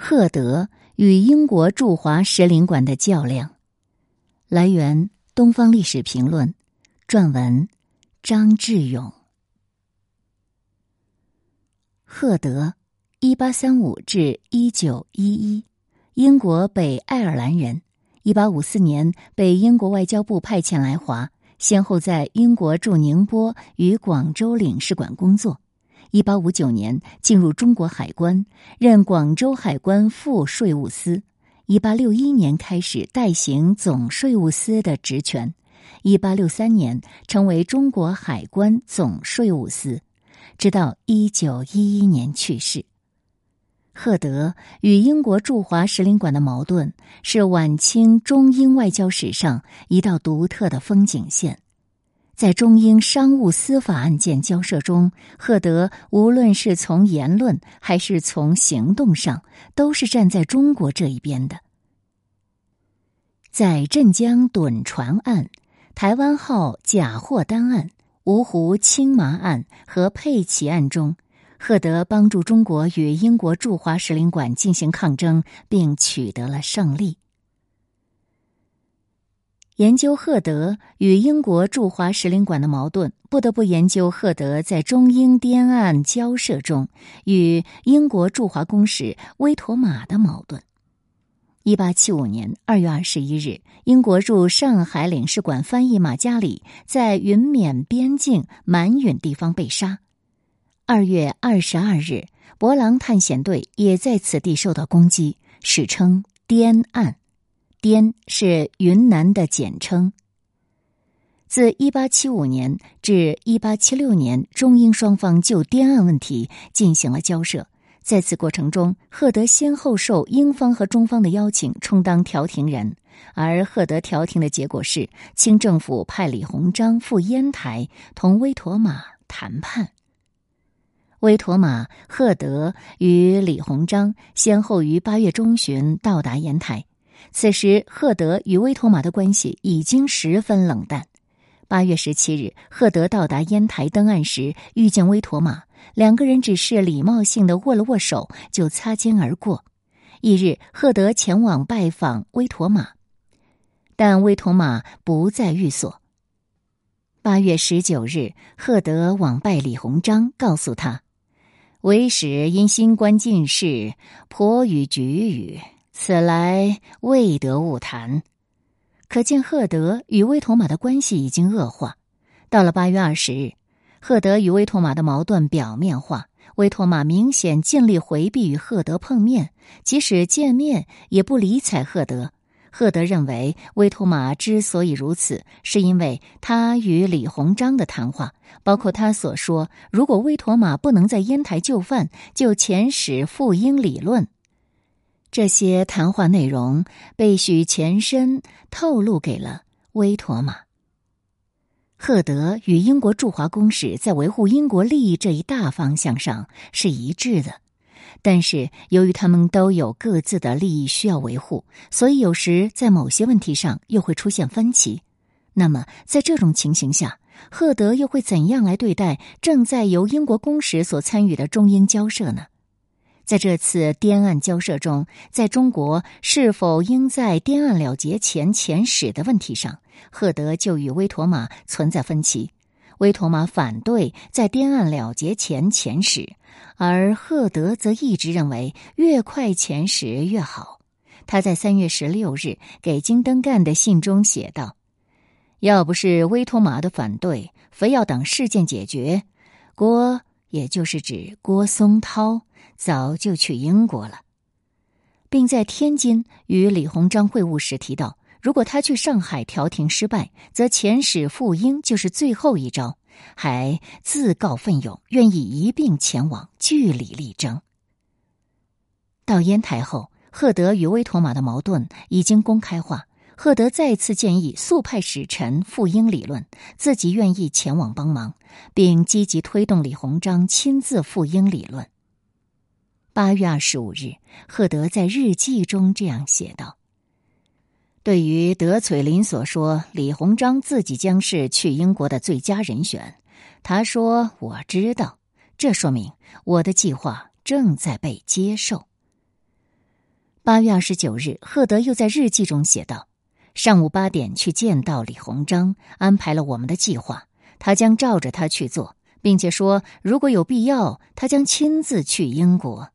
赫德与英国驻华使领馆的较量。来源：《东方历史评论》，撰文：张志勇。赫德，一八三五至一九一一，英国北爱尔兰人。一八五四年被英国外交部派遣来华，先后在英国驻宁波与广州领事馆工作。一八五九年进入中国海关，任广州海关副税务司。一八六一年开始代行总税务司的职权。一八六三年成为中国海关总税务司，直到一九一一年去世。赫德与英国驻华使领馆的矛盾是晚清中英外交史上一道独特的风景线。在中英商务司法案件交涉中，赫德无论是从言论还是从行动上，都是站在中国这一边的。在镇江趸船案、台湾号假货单案、芜湖青麻案和佩奇案中，赫德帮助中国与英国驻华使领馆进行抗争，并取得了胜利。研究赫德与英国驻华使领馆的矛盾，不得不研究赫德在中英滇案交涉中与英国驻华公使威妥玛的矛盾。一八七五年二月二十一日，英国驻上海领事馆翻译马加里在云缅边境满允地方被杀。二月二十二日，博朗探险队也在此地受到攻击，史称滇案。滇是云南的简称。自一八七五年至一八七六年，中英双方就滇案问题进行了交涉。在此过程中，赫德先后受英方和中方的邀请，充当调停人。而赫德调停的结果是，清政府派李鸿章赴烟台同威妥玛谈判。威妥玛、赫德与李鸿章先后于八月中旬到达烟台。此时，赫德与威妥玛的关系已经十分冷淡。八月十七日，赫德到达烟台登岸时，遇见威妥玛，两个人只是礼貌性的握了握手，就擦肩而过。翌日，赫德前往拜访威妥玛，但威妥玛不在寓所。八月十九日，赫德往拜李鸿章，告诉他，为使因新官进士，颇与局语。此来未得误谈，可见赫德与威妥玛的关系已经恶化。到了八月二十日，赫德与威妥玛的矛盾表面化，威妥玛明显尽力回避与赫德碰面，即使见面也不理睬赫德。赫德认为，威妥玛之所以如此，是因为他与李鸿章的谈话，包括他所说，如果威妥玛不能在烟台就范，就遣使赴英理论。这些谈话内容被许前身透露给了威妥玛。赫德与英国驻华公使在维护英国利益这一大方向上是一致的，但是由于他们都有各自的利益需要维护，所以有时在某些问题上又会出现分歧。那么在这种情形下，赫德又会怎样来对待正在由英国公使所参与的中英交涉呢？在这次滇案交涉中，在中国是否应在滇案了结前遣使的问题上，赫德就与威妥玛存在分歧。威妥玛反对在滇案了结前遣使，而赫德则一直认为越快遣使越好。他在三月十六日给金登干的信中写道：“要不是威妥玛的反对，非要等事件解决，郭也就是指郭松涛。”早就去英国了，并在天津与李鸿章会晤时提到，如果他去上海调停失败，则遣使赴英就是最后一招，还自告奋勇，愿意一并前往据理力争。到烟台后，赫德与威妥玛的矛盾已经公开化，赫德再次建议速派使臣赴英理论，自己愿意前往帮忙，并积极推动李鸿章亲自赴英理论。八月二十五日，赫德在日记中这样写道：“对于德璀林所说，李鸿章自己将是去英国的最佳人选。他说：‘我知道，这说明我的计划正在被接受。’八月二十九日，赫德又在日记中写道：“上午八点去见到李鸿章，安排了我们的计划，他将照着他去做，并且说如果有必要，他将亲自去英国。”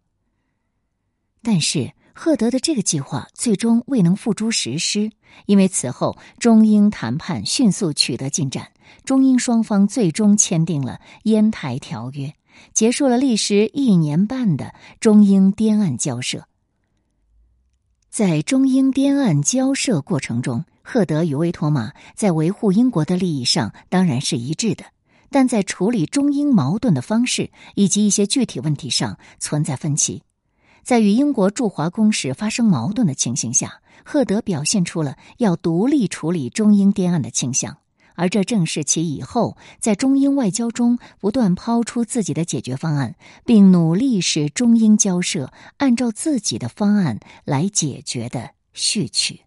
但是，赫德的这个计划最终未能付诸实施，因为此后中英谈判迅速取得进展，中英双方最终签订了《烟台条约》，结束了历时一年半的中英滇岸交涉。在中英滇岸交涉过程中，赫德与威妥玛在维护英国的利益上当然是一致的，但在处理中英矛盾的方式以及一些具体问题上存在分歧。在与英国驻华公使发生矛盾的情形下，赫德表现出了要独立处理中英滇岸的倾向。而这正是其以后在中英外交中不断抛出自己的解决方案，并努力使中英交涉按照自己的方案来解决的序曲。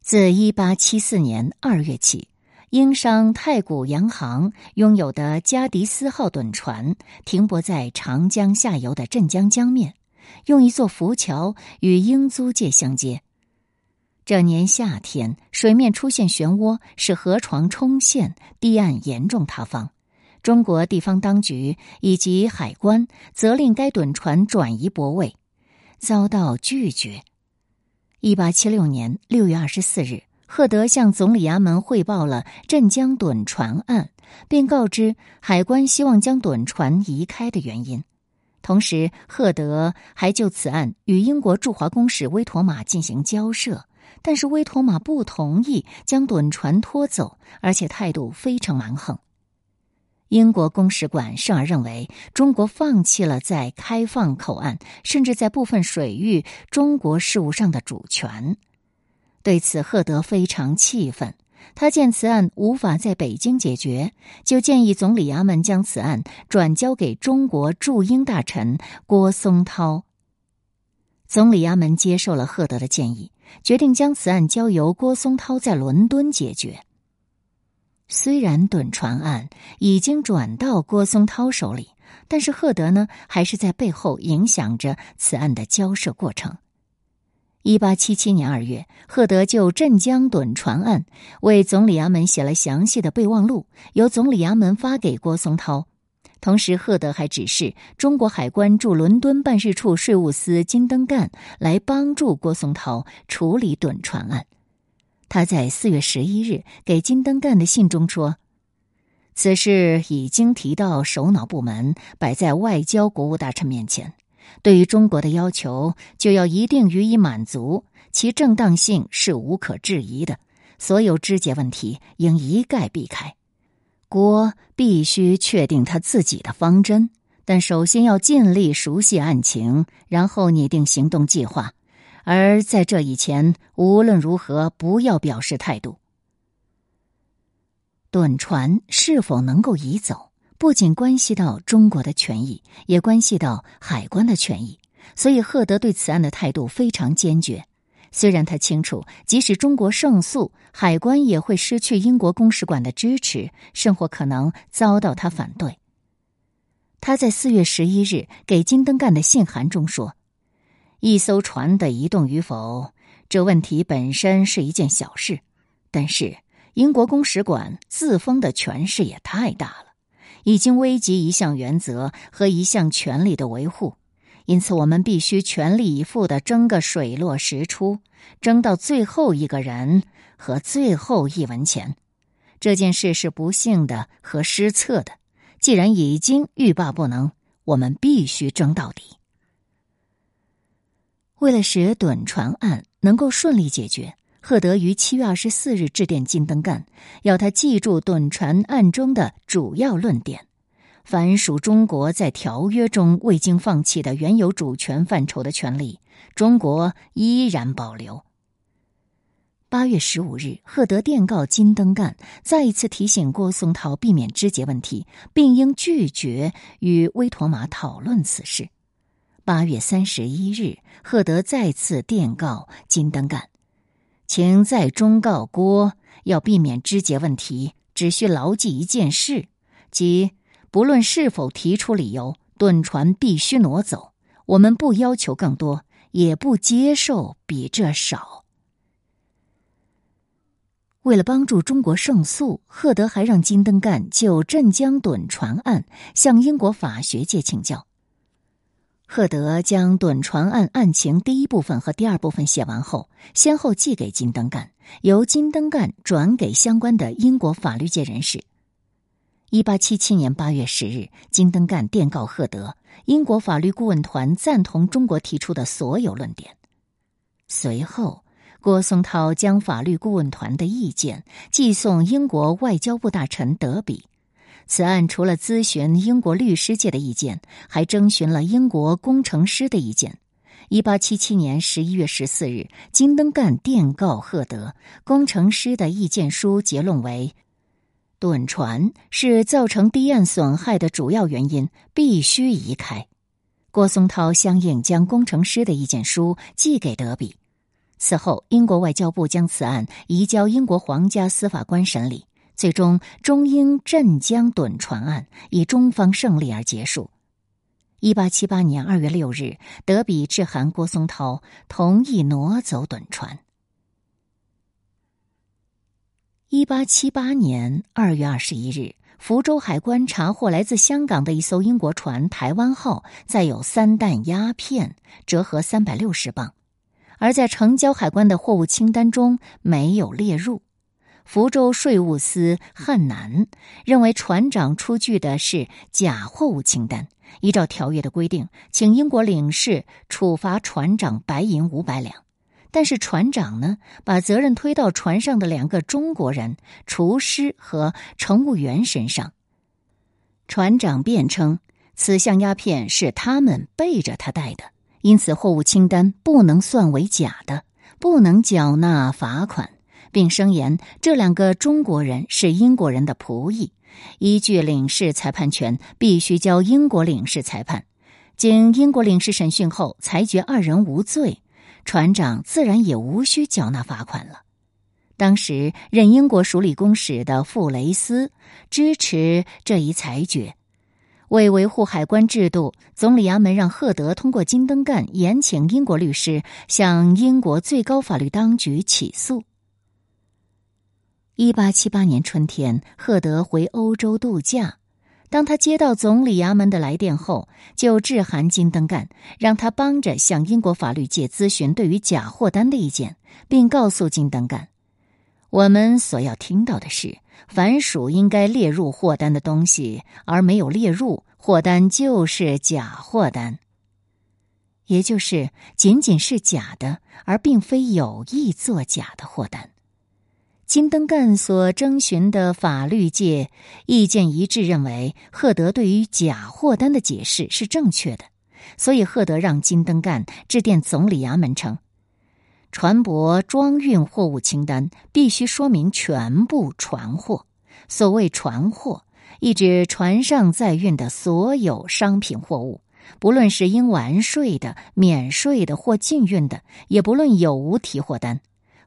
自一八七四年二月起，英商太古洋行拥有的加迪斯号趸船停泊在长江下游的镇江江面，用一座浮桥与英租界相接。这年夏天，水面出现漩涡，使河床冲陷，堤岸严重塌方。中国地方当局以及海关责令该趸船转移泊位，遭到拒绝。一八七六年六月二十四日，赫德向总理衙门汇报了镇江趸船案，并告知海关希望将趸船移开的原因。同时，赫德还就此案与英国驻华公使威妥玛进行交涉。但是威妥玛不同意将趸船拖走，而且态度非常蛮横。英国公使馆甚而认为中国放弃了在开放口岸，甚至在部分水域中国事务上的主权。对此，赫德非常气愤。他见此案无法在北京解决，就建议总理衙门将此案转交给中国驻英大臣郭松涛。总理衙门接受了赫德的建议。决定将此案交由郭松涛在伦敦解决。虽然趸船案已经转到郭松涛手里，但是赫德呢，还是在背后影响着此案的交涉过程。一八七七年二月，赫德就镇江趸船案为总理衙门写了详细的备忘录，由总理衙门发给郭松涛。同时，赫德还指示中国海关驻伦敦办事处税务司金登干来帮助郭松涛处理趸船案。他在四月十一日给金登干的信中说：“此事已经提到首脑部门，摆在外交国务大臣面前。对于中国的要求，就要一定予以满足，其正当性是无可置疑的。所有肢解问题应一概避开。”郭必须确定他自己的方针，但首先要尽力熟悉案情，然后拟定行动计划。而在这以前，无论如何不要表示态度。趸船是否能够移走，不仅关系到中国的权益，也关系到海关的权益，所以赫德对此案的态度非常坚决。虽然他清楚，即使中国胜诉，海关也会失去英国公使馆的支持，甚或可能遭到他反对。他在四月十一日给金登干的信函中说：“一艘船的移动与否，这问题本身是一件小事，但是英国公使馆自封的权势也太大了，已经危及一项原则和一项权利的维护。”因此，我们必须全力以赴的争个水落石出，争到最后一个人和最后一文钱。这件事是不幸的和失策的。既然已经欲罢不能，我们必须争到底。为了使趸船案能够顺利解决，赫德于七月二十四日致电金登干，要他记住趸船案中的主要论点。凡属中国在条约中未经放弃的原有主权范畴的权利，中国依然保留。八月十五日，赫德电告金登干，再一次提醒郭松涛避免肢解问题，并应拒绝与威妥玛讨论此事。八月三十一日，赫德再次电告金登干，请再忠告郭要避免肢解问题，只需牢记一件事，即。不论是否提出理由，趸船必须挪走。我们不要求更多，也不接受比这少。为了帮助中国胜诉，赫德还让金登干就镇江趸船案向英国法学界请教。赫德将趸船案案情第一部分和第二部分写完后，先后寄给金登干，由金登干转给相关的英国法律界人士。一八七七年八月十日，金登干电告赫德，英国法律顾问团赞同中国提出的所有论点。随后。郭松涛将法律顾问团的意见寄送英国外交部大臣德比。此案除了咨询英国律师界的意见，还征询了英国工程师的意见。一八七七年十一月十四日，金登干电告赫德，工程师的意见书结论为：趸船是造成堤岸损害的主要原因，必须移开。郭松涛相应将工程师的意见书寄给德比。此后，英国外交部将此案移交英国皇家司法官审理，最终中英镇江趸船案以中方胜利而结束。一八七八年二月六日，德比致函郭松涛，同意挪走趸船。一八七八年二月二十一日，福州海关查获来自香港的一艘英国船“台湾号”，载有三担鸦片，折合三百六十磅。而在城郊海关的货物清单中没有列入。福州税务司汉南认为船长出具的是假货物清单，依照条约的规定，请英国领事处罚船长白银五百两。但是船长呢，把责任推到船上的两个中国人厨师和乘务员身上。船长辩称，此项鸦片是他们背着他带的。因此，货物清单不能算为假的，不能缴纳罚款，并声言这两个中国人是英国人的仆役，依据领事裁判权，必须交英国领事裁判。经英国领事审讯后，裁决二人无罪，船长自然也无需缴纳罚款了。当时任英国署理公使的傅雷斯支持这一裁决。为维护海关制度，总理衙门让赫德通过金登干延请英国律师向英国最高法律当局起诉。一八七八年春天，赫德回欧洲度假，当他接到总理衙门的来电后，就致函金登干，让他帮着向英国法律界咨询对于假货单的意见，并告诉金登干。我们所要听到的是，凡属应该列入货单的东西而没有列入货单，就是假货单。也就是仅仅是假的，而并非有意作假的货单。金登干所征询的法律界意见一致，认为赫德对于假货单的解释是正确的，所以赫德让金登干致电总理衙门称。船舶装运货物清单必须说明全部船货。所谓船货，意指船上载运的所有商品货物，不论是应完税的、免税的或禁运的，也不论有无提货单。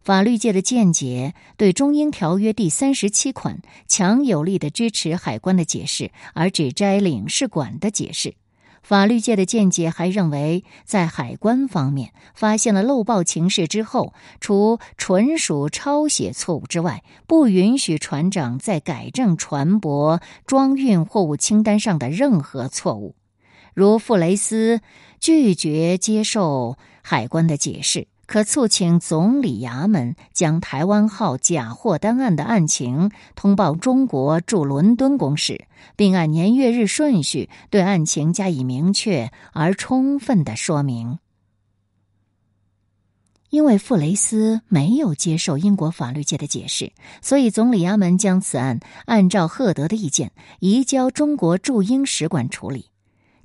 法律界的见解对中英条约第三十七款强有力的支持海关的解释，而只摘领事馆的解释。法律界的见解还认为，在海关方面发现了漏报情事之后，除纯属抄写错误之外，不允许船长再改正船舶装运货物清单上的任何错误，如傅雷斯拒绝接受海关的解释。可促请总理衙门将台湾号假货单案的案情通报中国驻伦敦公使，并按年月日顺序对案情加以明确而充分的说明。因为傅雷斯没有接受英国法律界的解释，所以总理衙门将此案按照赫德的意见移交中国驻英使馆处理。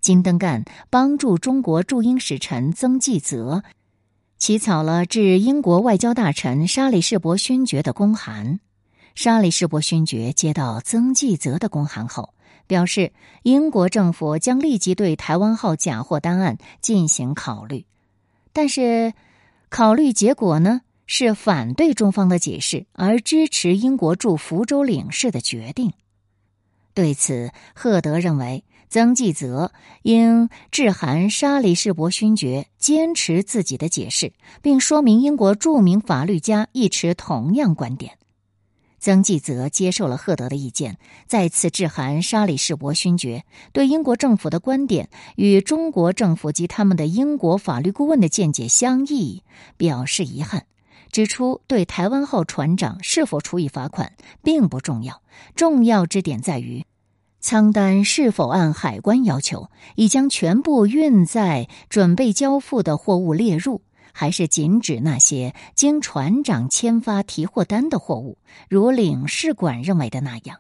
金登干帮助中国驻英使臣曾纪泽。起草了致英国外交大臣沙里士伯勋爵的公函。沙里士伯勋爵接到曾纪泽的公函后，表示英国政府将立即对台湾号假货单案进行考虑，但是考虑结果呢是反对中方的解释，而支持英国驻福州领事的决定。对此，赫德认为曾纪泽应致函沙里士伯勋爵，坚持自己的解释，并说明英国著名法律家亦持同样观点。曾纪泽接受了赫德的意见，再次致函沙里士伯勋爵，对英国政府的观点与中国政府及他们的英国法律顾问的见解相异，表示遗憾，指出对台湾号船长是否处以罚款并不重要，重要之点在于。仓单是否按海关要求已将全部运载、准备交付的货物列入，还是仅指那些经船长签发提货单的货物，如领事馆认为的那样？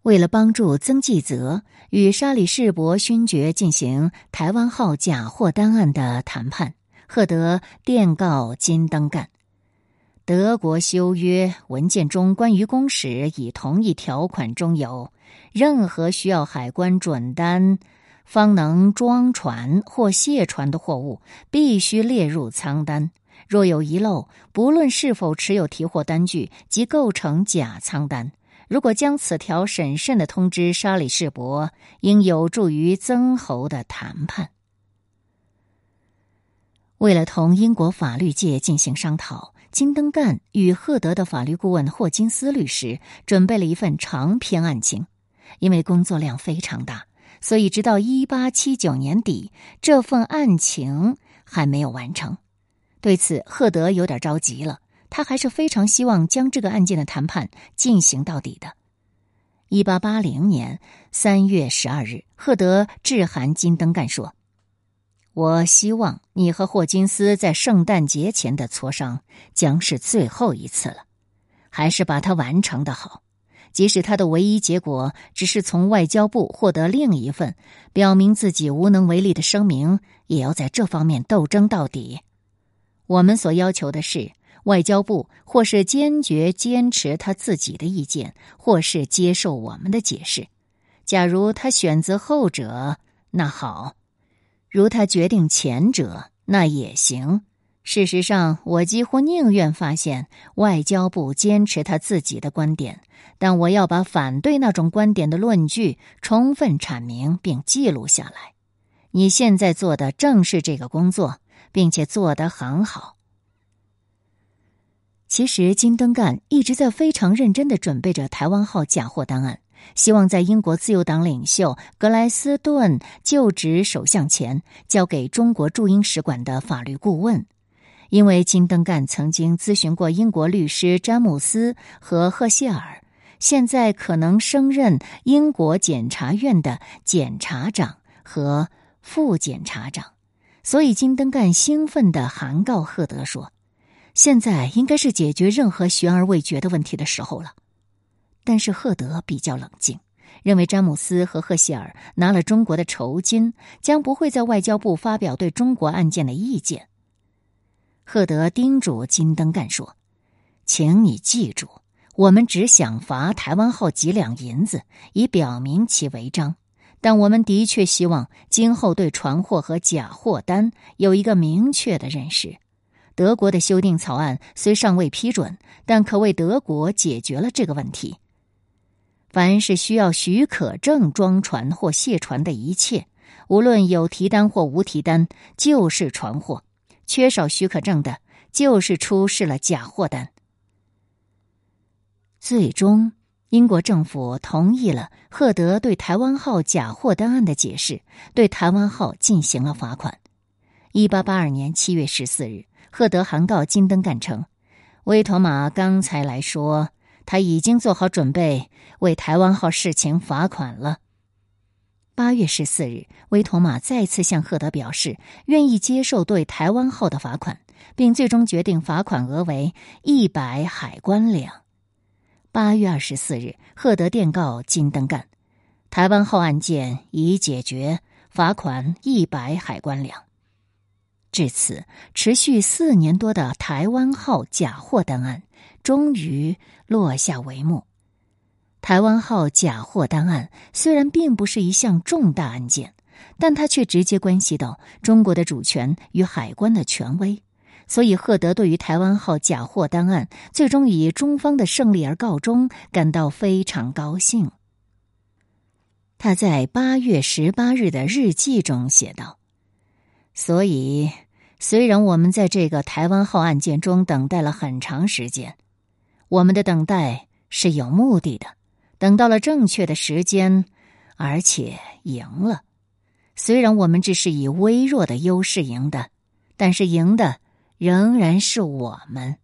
为了帮助曾纪泽与沙里士伯勋爵进行台湾号假货单案的谈判，赫德电告金登干。德国修约文件中关于公使已同意条款中有，任何需要海关准单方能装船或卸船的货物，必须列入仓单。若有遗漏，不论是否持有提货单据，即构成假仓单。如果将此条审慎的通知沙里士伯，应有助于曾侯的谈判。为了同英国法律界进行商讨。金登干与赫德的法律顾问霍金斯律师准备了一份长篇案情，因为工作量非常大，所以直到一八七九年底，这份案情还没有完成。对此，赫德有点着急了，他还是非常希望将这个案件的谈判进行到底的。一八八零年三月十二日，赫德致函金登干说。我希望你和霍金斯在圣诞节前的磋商将是最后一次了，还是把它完成的好。即使他的唯一结果只是从外交部获得另一份表明自己无能为力的声明，也要在这方面斗争到底。我们所要求的是，外交部或是坚决坚持他自己的意见，或是接受我们的解释。假如他选择后者，那好。如他决定前者，那也行。事实上，我几乎宁愿发现外交部坚持他自己的观点，但我要把反对那种观点的论据充分阐明并记录下来。你现在做的正是这个工作，并且做得很好。其实，金登干一直在非常认真的准备着台湾号假货档案。希望在英国自由党领袖格莱斯顿就职首相前交给中国驻英使馆的法律顾问，因为金登干曾经咨询过英国律师詹姆斯和赫谢尔，现在可能升任英国检察院的检察长和副检察长，所以金登干兴奋地函告赫德说：“现在应该是解决任何悬而未决的问题的时候了。”但是赫德比较冷静，认为詹姆斯和赫希尔拿了中国的酬金，将不会在外交部发表对中国案件的意见。赫德叮嘱金登干说：“请你记住，我们只想罚台湾号几两银子，以表明其违章。但我们的确希望今后对船货和假货单有一个明确的认识。德国的修订草案虽尚未批准，但可为德国解决了这个问题。”凡是需要许可证装船或卸船的一切，无论有提单或无提单，就是船货；缺少许可证的，就是出示了假货单。最终，英国政府同意了赫德对台湾号假货单案的解释，对台湾号进行了罚款。一八八二年七月十四日，赫德函告金登干称：“威妥玛刚才来说。”他已经做好准备为台湾号事情罚款了。八月十四日，威妥玛再次向赫德表示愿意接受对台湾号的罚款，并最终决定罚款额为一百海关两。八月二十四日，赫德电告金登干，台湾号案件已解决，罚款一百海关两。至此，持续四年多的台湾号假货单案。终于落下帷幕。台湾号假货单案虽然并不是一项重大案件，但它却直接关系到中国的主权与海关的权威，所以赫德对于台湾号假货单案最终以中方的胜利而告终感到非常高兴。他在八月十八日的日记中写道：“所以，虽然我们在这个台湾号案件中等待了很长时间，我们的等待是有目的的，等到了正确的时间，而且赢了。虽然我们只是以微弱的优势赢的，但是赢的仍然是我们。”